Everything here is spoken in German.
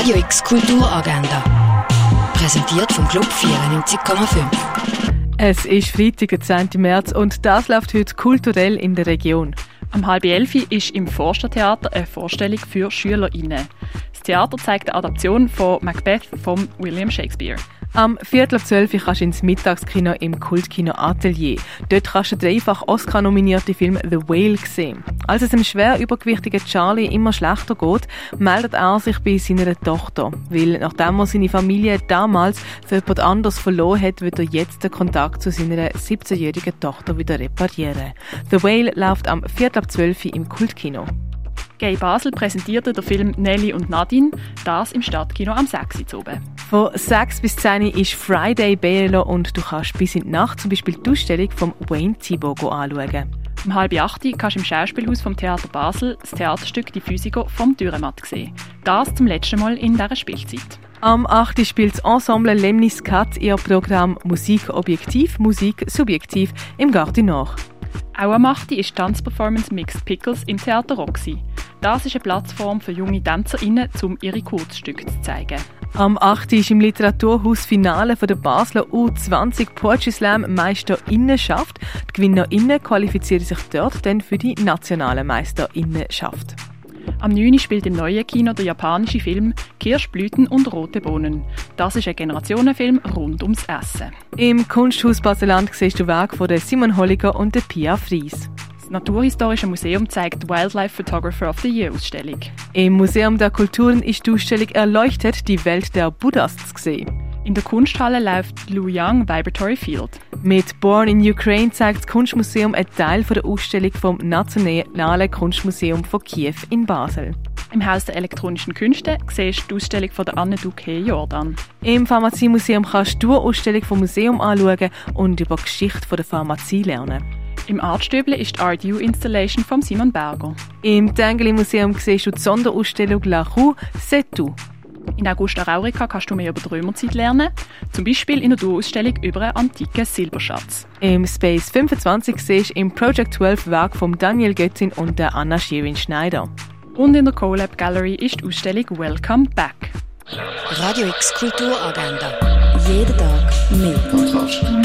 Radio X Kulturagenda. Präsentiert vom Club 94,5. Es ist Freitag, der 10. März und das läuft heute kulturell in der Region. Am halb elf ist im Forstertheater eine Vorstellung für SchülerInnen. Das Theater zeigt eine Adaption von Macbeth von William Shakespeare. Am Viertel ab 12 Uhr kannst du ins Mittagskino im Kultkino Atelier. Dort kannst du den dreifach Oscar-nominierte Film The Whale sehen. Als es dem schwer übergewichtigen Charlie immer schlechter geht, meldet er sich bei seiner Tochter. Weil nachdem er seine Familie damals für jemand anders verloren hat, wird er jetzt den Kontakt zu seiner 17-jährigen Tochter wieder reparieren. The Whale läuft am Viertel ab 12 Uhr im Kultkino. Gay Basel präsentierte den Film Nelly und Nadine, das im Stadtkino am 6. Uhr. Von 6 bis 10 ist Friday BLO und du kannst bis in die Nacht zum Beispiel die Ausstellung von Wayne Thibault anschauen. Um halb acht kannst du im Schauspielhaus vom Theater Basel das Theaterstück Die Physiker vom Dürrematt sehen. Das zum letzten Mal in dieser Spielzeit. Am 8. spielt das Ensemble Lemnis Cat ihr Programm Musik objektiv, Musik subjektiv im Garten nach. Auch am 8. ist Tanzperformance Mixed Pickles im Theater Roxy. Das ist eine Plattform für junge TänzerInnen, um ihre Kurzstücke zu zeigen. Am 8. ist im Literaturhaus Finale von der Basler U20 Poetry Slam Meisterinnenschaft. Die GewinnerInnen qualifizieren sich dort dann für die nationale Meisterinnenschaft. Am 9. spielt im neuen Kino der japanische Film Kirschblüten und rote Bohnen. Das ist ein Generationenfilm rund ums Essen. Im Kunsthaus Baseland siehst du Werke von Simon Holliger und der Pia Fries. Das Naturhistorische Museum zeigt Wildlife Photographer of the Year Ausstellung. Im Museum der Kulturen ist die Ausstellung Erleuchtet, die Welt der Buddhas zu sehen. In der Kunsthalle läuft Lou Young Vibratory Field. Mit Born in Ukraine zeigt das Kunstmuseum einen Teil der Ausstellung vom Nationalen Kunstmuseum von Kiew in Basel. Im Haus der elektronischen Künste siehst du die Ausstellung von der Anne Duque Jordan. Im Pharmaziemuseum kannst du die Ausstellung vom Museum anschauen und über die Geschichte der Pharmazie lernen. Im Artstüble ist die Art U Installation von Simon Berger. Im Tengeli Museum siehst du die Sonderausstellung La Rue C'est tout. In Augusta Raurica kannst du mehr über die Römerzeit lernen, zum Beispiel in der Duo-Ausstellung über einen antiken Silberschatz. Im Space 25 siehst du im Project 12 Werk von Daniel Götzin und der Anna Shirin Schneider. Und in der CoLab Gallery ist die Ausstellung Welcome Back. Radio X Kulturagenda. Jeden Tag mehr. Kontrast.